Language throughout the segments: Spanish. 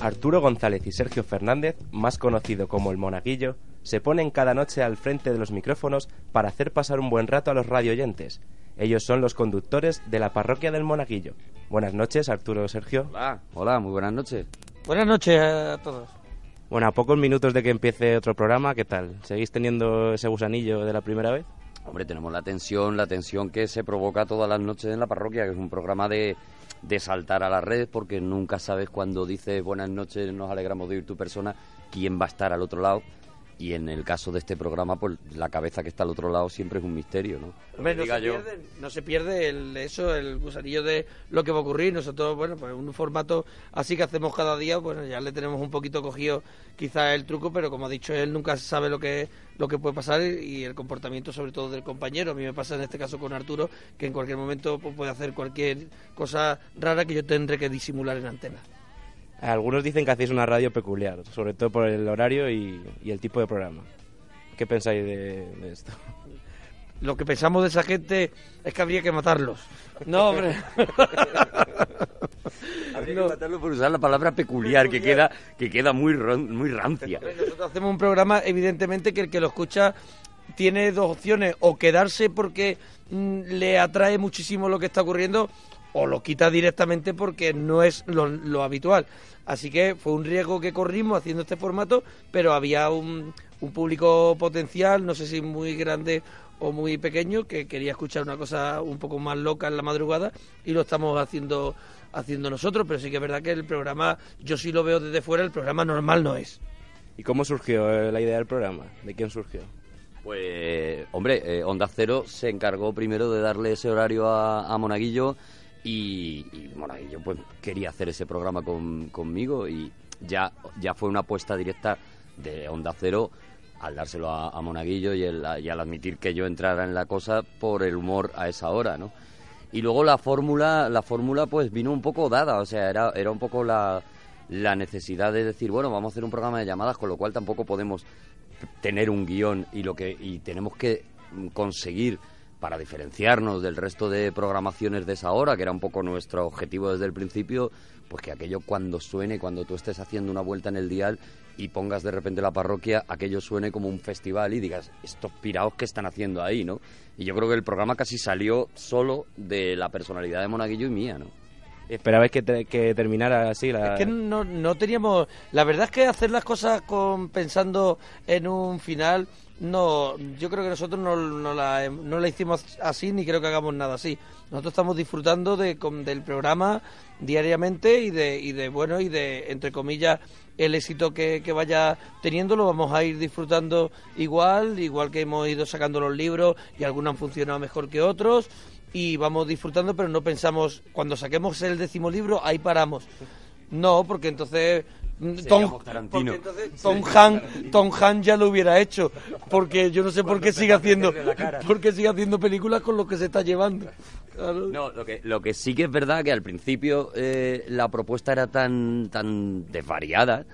Arturo González y Sergio Fernández, más conocido como el Monaguillo, se ponen cada noche al frente de los micrófonos para hacer pasar un buen rato a los radioyentes. Ellos son los conductores de la parroquia del Monaguillo. Buenas noches, Arturo Sergio. Hola, hola, muy buenas noches. Buenas noches a todos. Bueno, a pocos minutos de que empiece otro programa, ¿qué tal? ¿Seguís teniendo ese gusanillo de la primera vez? Hombre, tenemos la tensión, la tensión que se provoca todas las noches en la parroquia, que es un programa de, de saltar a la red, porque nunca sabes cuando dices buenas noches, nos alegramos de oír tu persona, quién va a estar al otro lado y en el caso de este programa, pues la cabeza que está al otro lado siempre es un misterio, ¿no? Hombre, no, se pierde, no se pierde el, eso, el gusanillo de lo que va a ocurrir. Nosotros, bueno, pues un formato así que hacemos cada día, bueno, ya le tenemos un poquito cogido quizás el truco, pero como ha dicho él, nunca sabe lo que lo que puede pasar y el comportamiento sobre todo del compañero. A mí me pasa en este caso con Arturo, que en cualquier momento pues, puede hacer cualquier cosa rara que yo tendré que disimular en antena. Algunos dicen que hacéis una radio peculiar, sobre todo por el horario y, el tipo de programa. ¿Qué pensáis de, esto? Lo que pensamos de esa gente es que habría que matarlos. No, hombre. habría que matarlos por usar la palabra peculiar, que queda, que queda muy, muy rancia. Nosotros hacemos un programa, evidentemente, que el que lo escucha tiene dos opciones, o quedarse porque mm, le atrae muchísimo lo que está ocurriendo, o lo quita directamente porque no es lo, habitual. Así que fue un riesgo que corrimos haciendo este formato, pero había un, un público potencial, no sé si muy grande o muy pequeño, que quería escuchar una cosa un poco más loca en la madrugada y lo estamos haciendo haciendo nosotros, pero sí que es verdad que el programa, yo sí lo veo desde fuera, el programa normal no es. ¿Y cómo surgió eh, la idea del programa? ¿De quién surgió? Pues, hombre, eh, Onda Cero se encargó primero de darle ese horario a, a Monaguillo y, bueno, yo pues quería hacer ese programa conmigo y ya, ya fue una apuesta directa de Onda Cero al dárselo a, Monaguillo y, y, al admitir que yo entrara en la cosa por el humor a esa hora, ¿no? Y luego la fórmula, la fórmula pues vino un poco dada, o sea, era, era un poco la, la necesidad de decir, bueno, vamos a hacer un programa de llamadas, con lo cual tampoco podemos tener un guion y lo que y tenemos que conseguir para diferenciarnos del resto de programaciones de esa hora, que era un poco nuestro objetivo desde el principio, pues que aquello cuando suene, cuando tú estés haciendo una vuelta en el dial y pongas de repente la parroquia, aquello suene como un festival y digas, estos piraos que están haciendo ahí, ¿no? Y yo creo que el programa casi salió solo de la personalidad de Monaguillo y mía, ¿no? ¿Esperabais que, que terminara así? La... Es que no, no teníamos... La verdad es que hacer las cosas con, pensando en un final no, yo creo que nosotros no, no, la, no la hicimos así ni creo que hagamos nada así. Nosotros estamos disfrutando de, del programa diariamente y de, y de, bueno, y de, entre comillas, el éxito que, que, vaya teniendo lo vamos a ir disfrutando igual, igual que hemos ido sacando los libros y algunos han funcionado mejor que otros y vamos disfrutando, pero no pensamos, cuando saquemos el décimo libro, ahí paramos. No, porque entonces Tom, Tom, Han, Tom Han ya lo hubiera hecho, porque yo no sé por qué sigue haciendo, porque sigue haciendo películas con lo que se está llevando. No, lo que, lo que sí que es verdad que al principio eh, la propuesta era tan, tan desvariada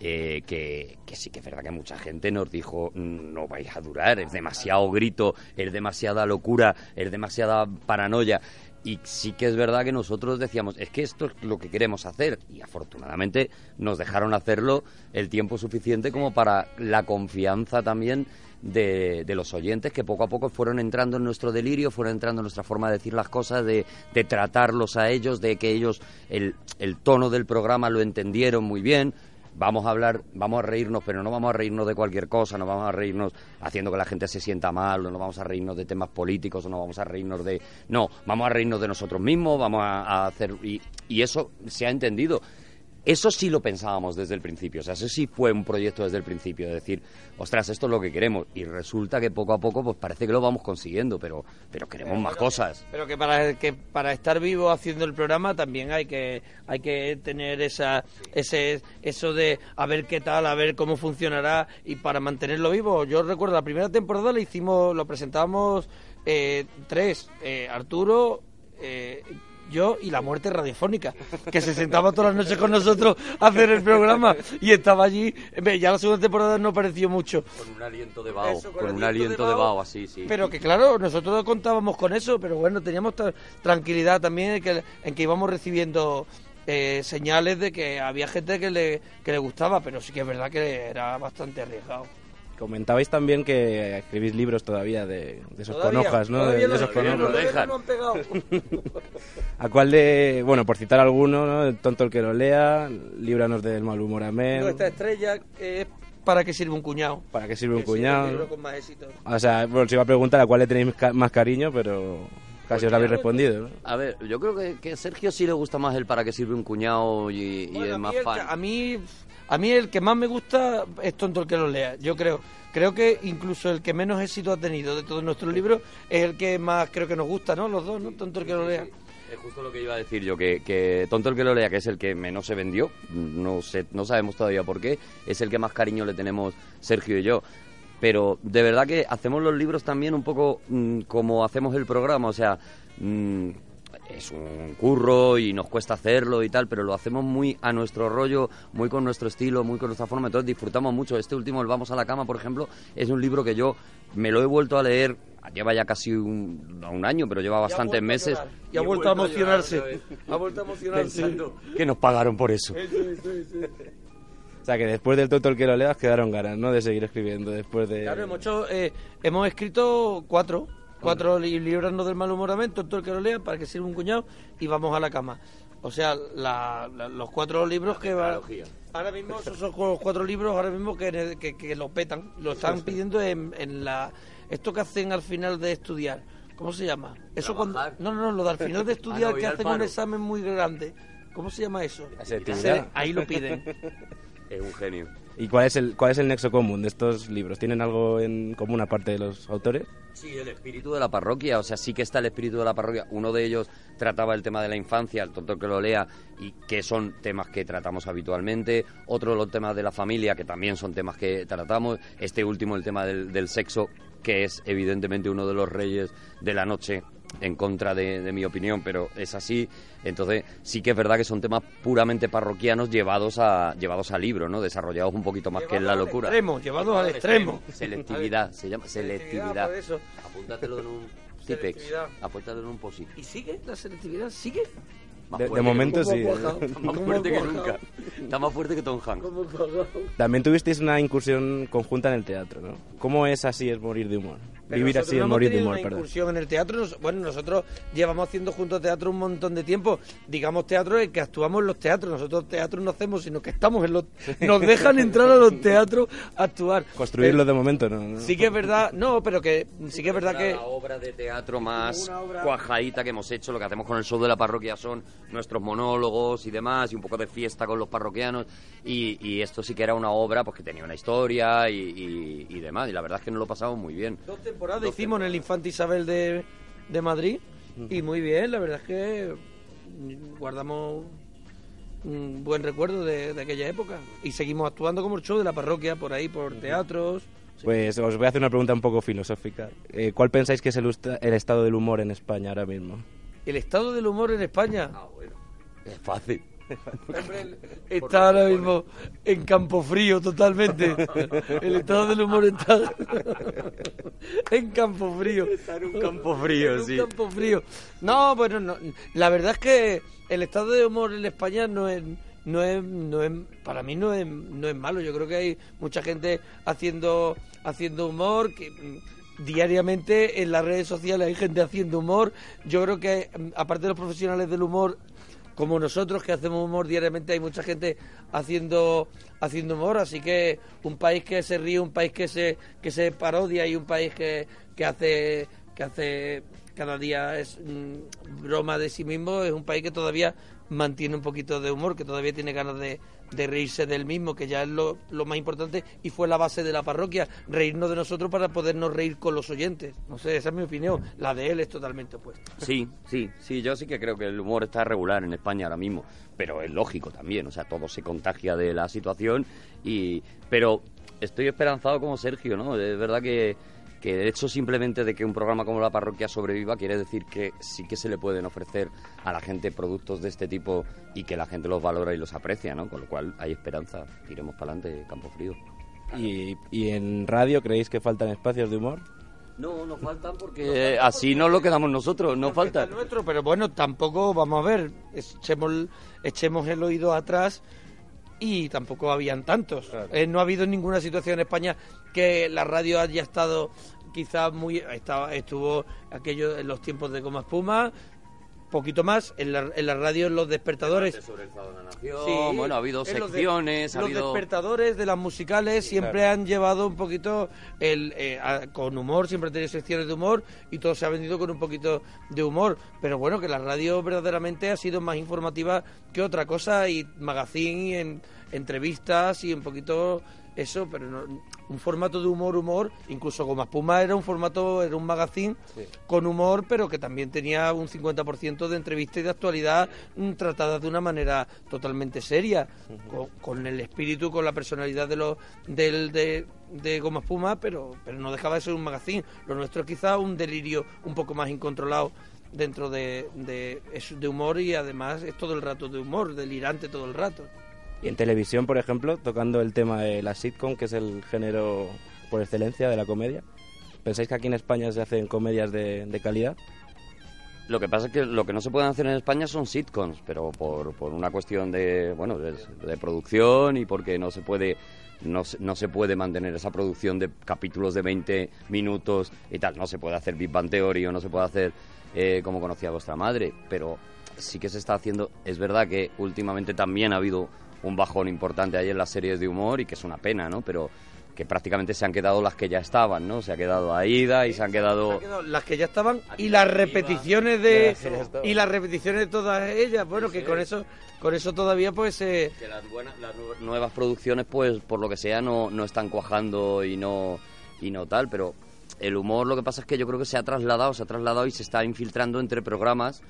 eh, que, que, sí que es verdad que mucha gente nos dijo no vais a durar, es demasiado grito, es demasiada locura, es demasiada paranoia. Y sí que es verdad que nosotros decíamos, es que esto es lo que queremos hacer. Y afortunadamente nos dejaron hacerlo el tiempo suficiente como para la confianza también de, los oyentes que poco a poco fueron entrando en nuestro delirio, fueron entrando en nuestra forma de decir las cosas, de, de tratarlos a ellos, de que ellos el, el tono del programa lo entendieron muy bien, vamos a hablar, vamos a reírnos, pero no vamos a reírnos de cualquier cosa, no vamos a reírnos haciendo que la gente se sienta mal, o no vamos a reírnos de temas políticos, o no vamos a reírnos de... No, vamos a reírnos de nosotros mismos, vamos a, hacer... Y, y eso se ha entendido. Eso sí lo pensábamos desde el principio, o sea, eso sí fue un proyecto desde el principio, de decir, ostras, esto es lo que queremos, y resulta que poco a poco, pues parece que lo vamos consiguiendo, pero, pero queremos más cosas. Pero que para, que para estar vivo haciendo el programa también hay que, hay que tener esa, ese, eso de a ver qué tal, a ver cómo funcionará, y para mantenerlo vivo, yo recuerdo la primera temporada lo hicimos, lo presentábamos eh, tres, eh, Arturo, eh, yo y la muerte radiofónica, que se sentaba todas las noches con nosotros a hacer el programa y estaba allí. Ya la segunda temporada no pareció mucho. Con un aliento de vaho, con, un aliento de vaho, así, sí. Pero que claro, nosotros contábamos con eso, pero bueno, teníamos tranquilidad también en que, en que íbamos recibiendo eh, señales de que había gente que le, que le gustaba, pero sí que es verdad que era bastante arriesgado. Comentabais también que escribís libros todavía de, de esos Todavía, con hojas, ¿no? De, de esos con hojas. dejan. no han pegado. ¿A cuál de, bueno, por citar alguno, ¿no? El tonto el que lo lea, líbranos del mal humor amén. Nuestra estrella es para qué sirve un cuñado. ¿Para qué sirve un Que cuñado? libro con más éxito. O sea, bueno, os iba a preguntar a cuál le tenéis ca- más cariño, pero casi os habéis respondido, ¿no? A ver, yo creo que, que a Sergio sí le gusta más el para qué sirve un cuñado y, y Bueno, es más fan. que- a mí a mí el que más me gusta es tonto el que lo lea yo creo creo que incluso el que menos éxito ha tenido de todos nuestros libros es el que más creo que nos gusta no los dos no tonto el que lo lea Es justo lo que iba a decir yo, que, que Tonto el que lo lea, que es el que menos se vendió, no sé, no sabemos todavía por qué, es el que más cariño le tenemos Sergio y yo. Pero de verdad que hacemos los libros también un poco mm, como hacemos el programa, o sea, mm, es un curro y nos cuesta hacerlo y tal, pero lo hacemos muy a nuestro rollo, muy con nuestro estilo, muy con nuestra forma, entonces disfrutamos mucho. Este último, el Vamos a la cama, por ejemplo, es un libro que yo me lo he vuelto a leer, lleva ya casi un, año, pero lleva bastantes meses. y ha vuelto a emocionarse ha vuelto a emocionarse que nos pagaron por eso. O sea, que después del tonto el que lo leas quedaron ganas, ¿no? De seguir escribiendo después de... claro hemos hecho eh, hemos escrito cuatro cuatro li- librarnos del mal humoramiento todo el que lo lea para que sirva un cuñado y vamos a la cama o sea la- la- los cuatro libros que van. Ahora mismo esos son los cuatro libros ahora mismo que, que, que lo petan, lo están pidiendo en, en la esto que hacen al final de estudiar. ¿Cómo se llama? Eso cuando no, no, no, lo de al final de estudiar no, ir que hacen un examen muy grande. ¿Cómo se llama eso? Ahí lo piden. Es un genio. ¿Y cuál es, el, cuál es el nexo común de estos libros? ¿Tienen algo en común aparte de los autores? Sí, el espíritu de la parroquia, o sea, sí que está el espíritu de la parroquia. Uno de ellos trataba el tema de la infancia, el tonto que lo lea, y que son temas que tratamos habitualmente. Otro, los temas de la familia, que también son temas que tratamos. Este último, el tema del, del sexo, que es evidentemente uno de los reyes de la noche, en contra de, de mi opinión, pero es así. Entonces, sí que es verdad que son temas puramente parroquianos llevados a llevados al libro, ¿no? Desarrollados un poquito más que en la al locura. extremo, llevados al extremo. Selectividad, se llama selectividad. eso. Apúntatelo en un Tipex. Apúntatelo en un posit. ¿Y sigue la selectividad? ¿Sigue? Más De, momento sí. Está más ¿Cómo fuerte que nunca. Está más fuerte que Tom Hanks. También tuvisteis una incursión conjunta en el teatro, ¿no? ¿Cómo es así es morir de humor? Vivir así hemos morir de humor, una perdón. incursión en el teatro. Nos- bueno, nosotros llevamos haciendo juntos teatro un montón de tiempo. Digamos teatro en que actuamos en los teatros. Nosotros teatro no hacemos, sino que estamos en los... Nos dejan entrar a los teatros a actuar. Construirlo de momento, ¿no? ¿no? Sí que es verdad, no, pero que sí que es verdad que... La obra de teatro más obra- cuajadita que hemos hecho, lo que hacemos con el show de la parroquia son nuestros monólogos y demás, y un poco de fiesta con los parroquianos, y, y esto sí que era una obra pues que tenía una historia y, y- y demás, y la verdad es que nos lo pasamos muy bien. Dos temporadas hicimos en el Infante Isabel de, de Madrid y muy bien, la verdad es que mm, guardamos un buen recuerdo de, de aquella época y seguimos actuando como el show de la parroquia por ahí, por teatros. Pues os voy a hacer una pregunta un poco filosófica. Eh, ¿Cuál pensáis que es el, el estado del humor en España ahora mismo? El estado del humor en España Ah, bueno, es fácil. Está ahora mismo en campo frío totalmente. El estado del humor está en campo frío. Está en un campo frío, En un sí. campo frío. No, bueno, no, la verdad es que el estado de humor en España no es, no es, no es, para mí no es, no es malo. Yo creo que hay mucha gente haciendo, haciendo humor que mm, diariamente en las redes sociales hay gente haciendo humor. Yo creo que mm, aparte de los profesionales del humor como nosotros que hacemos humor diariamente hay mucha gente haciendo haciendo humor así que un país que se ríe un país que se que se parodia y un país que, que hace que hace cada día es mm, broma de sí mismo es un país que todavía mantiene un poquito de humor que todavía tiene ganas de, de reírse del mismo que ya es lo, lo más importante y fue la base de la parroquia reírnos de nosotros para podernos reír con los oyentes. No sé esa es mi opinión. La de él es totalmente opuesta. Sí, sí, sí, yo sí que creo que el humor está regular en España ahora mismo, pero es lógico también, o sea, todo se contagia de la situación y pero estoy esperanzado como Sergio, ¿no? Es verdad que que el hecho simplemente de que un programa como La Parroquia sobreviva quiere decir que sí que se le pueden ofrecer a la gente productos de este tipo y que la gente los valora y los aprecia, ¿no? Con lo cual hay esperanza, tiremos para adelante, Campo Frío. ¿Y, y en radio creéis que faltan espacios de humor? No, no faltan porque así no lo quedamos nosotros, no faltan. El nuestro, pero bueno, tampoco, vamos a ver, echemos, echemos el oído atrás y tampoco habían tantos. Eh, no ha habido ninguna situación en España que la radio haya estado quizás muy estaba, estuvo aquello en los tiempos de Goma Espuma poquito más. En la, en la radio en los despertadores. Sí, bueno ha habido secciones los, despertadores de las musicales siempre han llevado un poquito el eh, con humor siempre han tenido secciones de humor y todo se ha vendido con un poquito de humor. Pero bueno que la radio verdaderamente ha sido más informativa que otra cosa y magazine y en entrevistas y un poquito eso, pero no, un formato de humor, humor, incluso como Espuma era un formato, era un magazine con humor, pero que también tenía un 50% de entrevistas y de actualidad mm, tratadas de una manera totalmente seria, con, el espíritu, con la personalidad de los del, de, de Goma Espuma, pero, pero no dejaba de ser un magazine. Lo nuestro es quizá un delirio un poco más incontrolado dentro de, de, de humor y además es todo el rato de humor, delirante todo el rato. Y en televisión, por ejemplo, tocando el tema de la sitcom, que es el género por excelencia de la comedia. ¿Pensáis que aquí en España se hacen comedias de, calidad? Lo que pasa es que lo que no se pueden hacer en España son sitcoms, pero por, por una cuestión de, bueno, de, producción y porque no se puede no, no, se puede mantener esa producción de capítulos de 20 minutos y tal. No se puede hacer Big Bang Theory no se puede hacer eh, como conocía vuestra madre, pero sí que se está haciendo. Es verdad que últimamente también ha habido un bajón importante ahí en las series de humor y que es una pena, ¿no? Pero que prácticamente se han quedado las que ya estaban, ¿no? Se ha quedado Aida y se han quedado... las que ya estaban y las repeticiones de y las repeticiones de todas ellas, bueno, que con eso con eso todavía pues eh... que las, buenas, las nuevas producciones pues por lo que sea no, no están cuajando y no y no tal, pero el humor lo que pasa es que yo creo que se ha trasladado, se ha trasladado y se está infiltrando entre programas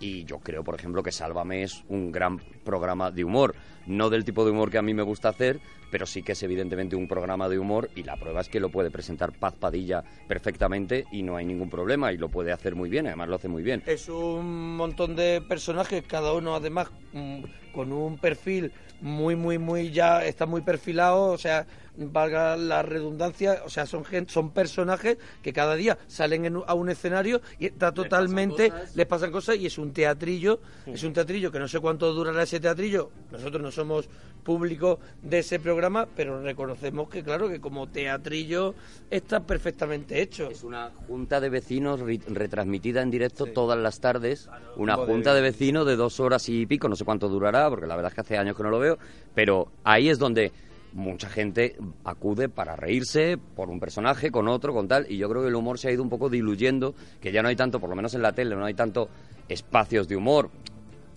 y yo creo, por ejemplo, que Sálvame es un gran programa de humor, no del tipo de humor que a mí me gusta hacer, pero sí que es evidentemente un programa de humor y la prueba es que lo puede presentar Paz Padilla perfectamente y no hay ningún problema y lo puede hacer muy bien, además lo hace muy bien. Es un montón de personajes, cada uno además mm, con un perfil muy, muy, muy ya está muy perfilado, o sea, valga la redundancia, o sea, son gente, son personajes que cada día salen a un escenario y está totalmente, les pasan, cosas y es un teatrillo, es un teatrillo que no sé cuánto durará ese teatrillo, nosotros no somos público de ese programa, pero reconocemos que claro que como teatrillo está perfectamente hecho. Es una junta de vecinos retransmitida en directo todas las tardes, una junta de vecinos de dos horas y pico, no sé cuánto durará, porque la verdad es que hace años que no lo veo, pero ahí es donde mucha gente acude para reírse por un personaje, con otro, con tal, y yo creo que el humor se ha ido un poco diluyendo, que ya no hay tanto, por lo menos en la tele, no hay tanto espacios de humor,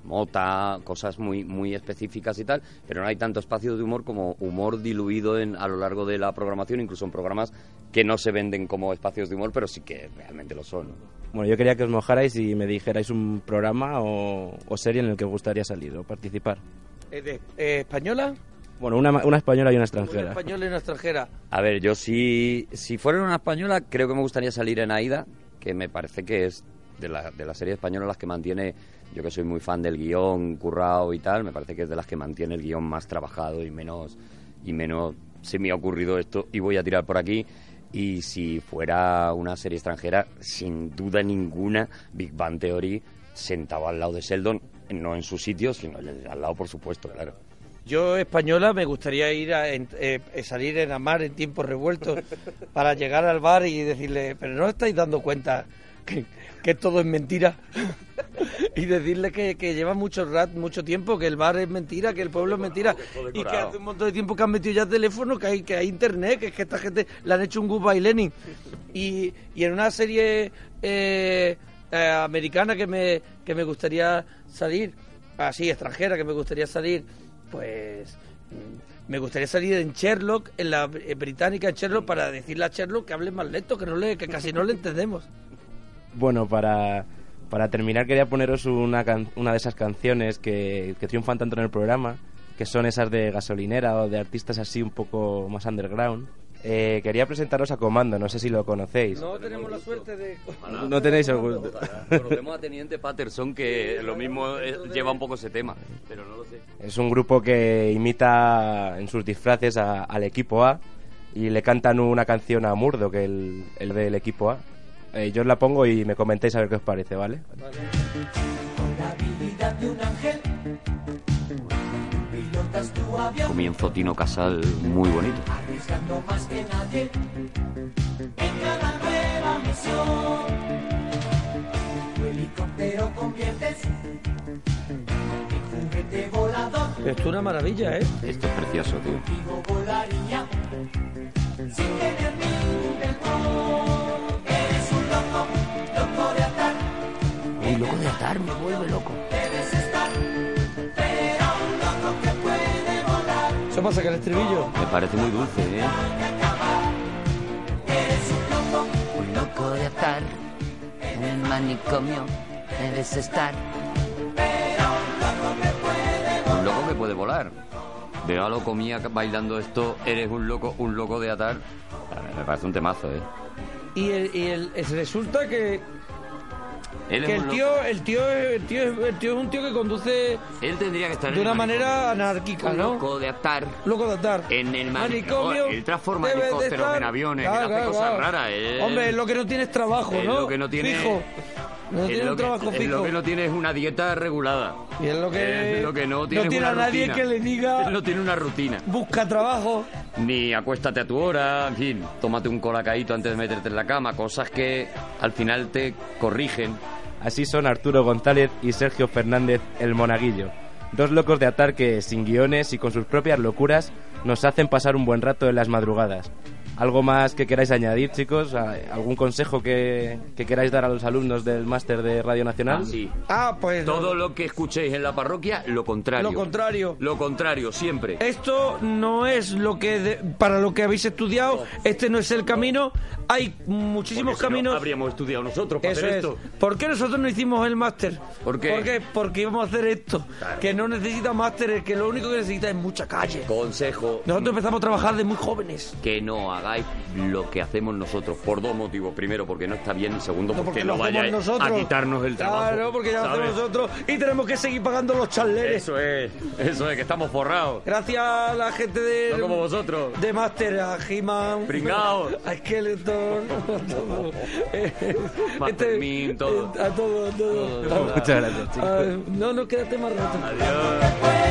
mota, cosas muy, muy específicas y tal, pero no hay tanto espacio de humor como humor diluido en, a lo largo de la programación, incluso en programas que no se venden como espacios de humor, pero sí que realmente lo son. Bueno, yo quería que os mojarais y me dijerais un programa o, serie en el que os gustaría salir o participar. Eh, eh, ¿Española? Bueno, una, una, española y una extranjera. Una española y una extranjera. A ver, yo si, si fuera una española, creo que me gustaría salir en Aida, que me parece que es de la, de la serie española las que mantiene, yo que soy muy fan del guion, currado y tal, me parece que es de las que mantiene el guion más trabajado y menos, y menos se me ha ocurrido esto y voy a tirar por aquí. Y si fuera una serie extranjera, sin duda ninguna, Big Bang Theory sentaba al lado de Sheldon, no en su sitio, sino al lado, por supuesto, claro. Yo, española, me gustaría ir a eh, salir en la mar en tiempos revueltos para llegar al bar y decirle, pero no estáis dando cuenta que, todo es mentira. y decirle que, lleva mucho rat, mucho tiempo, que el bar es mentira, que el pueblo es mentira. Y que hace un montón de tiempo que han metido ya teléfono, que hay, que hay internet, que es que esta gente le han hecho un goodbye Lenin. Y, y en una serie eh, eh, americana que me, que me gustaría salir, así, extranjera, que me gustaría salir pues mm, me gustaría salir en Sherlock, en la británica en Sherlock, para decirle a Sherlock que hable más lento, que no le, que casi no le entendemos. Bueno, para, para terminar quería poneros una, una de esas canciones que, que triunfan tanto en el programa, que son esas de gasolinera o de artistas así un poco más underground. Eh, quería presentaros a Comando, no sé si lo conocéis. No tenemos la suerte de... No tenéis el gusto. Conocemos a Teniente Patterson, que lo mismo eh, lleva un poco ese tema, pero no lo sé. Es un grupo que imita en sus disfraces al equipo A y le cantan una canción a Murdo, que el, el del equipo A. Eh, yo os la pongo y me comentáis a ver qué os parece, ¿vale? Comienzo Tino Casal muy bonito. Esto es una maravilla, ¿eh? Esto es precioso, tío. Uy, loco de atar, me vuelve loco. Eso pasa que el estribillo. Me parece muy dulce, ¿eh? Un loco de atar en el manicomio debes estar. Un loco que puede volar. Veo a lo comía bailando esto, eres un loco, un loco de atar. Me parece un temazo, ¿eh? Y, el, y el- es- resulta que, Él que el tío, el tío, el tío, es- el tío es un tío que conduce Él tendría que estar en de una manera anárquica, ¿no? loco de atar. Loco de atar. En el manicomio. Él transforma helicópteros estar- en aviones, Claro, él hace cosas claro. raras. él- Hombre, lo que no tiene es trabajo, él ¿no? lo que no tiene- Fijo. No tiene lo un que- trabajo él fijo. lo que no tiene es una dieta regulada. Y es lo que, Él lo que no tiene, es tiene a nadie rutina. que le diga Él no tiene una rutina. busca trabajo. Ni acuéstate a tu hora, en fin, tómate un colacaíto antes de meterte en la cama, cosas que al final te corrigen. Así son Arturo González y Sergio Fernández el Monaguillo. Dos locos de atar que, sin guiones y con sus propias locuras, nos hacen pasar un buen rato en las madrugadas. ¿Algo más que queráis añadir, chicos? ¿A- ¿Algún consejo que, que queráis dar a los alumnos del máster de Radio Nacional? Ah, sí. Ah, pues Todo lo que escuchéis en la parroquia, lo contrario. Lo contrario. Lo contrario, siempre. Esto no es lo que de- para lo que habéis estudiado. Este no es el camino. Hay muchísimos Porque si no, caminos. habríamos estudiado nosotros para Eso hacer es. esto. ¿Por qué nosotros no hicimos el máster? ¿Por qué? Porque íbamos a hacer esto. Que no necesita máster, que lo único que necesita es mucha calle. Consejo. Nosotros empezamos a trabajar de muy jóvenes. que no hagáis lo que hacemos nosotros por dos motivos. Primero, porque no está bien. Y segundo, No, porque, porque no nosotros. a quitarnos el trabajo. Claro, porque ya lo hacemos nosotros y tenemos que seguir pagando los charleres. Eso es, eso es, que estamos forrados. Gracias a la gente de, No como vosotros. de Master, a He-Man, a Skeleton, a todo. Master Min, todo. A todo, a todo. Muchas gracias, chicos. No, no, quédate más rato. Adiós.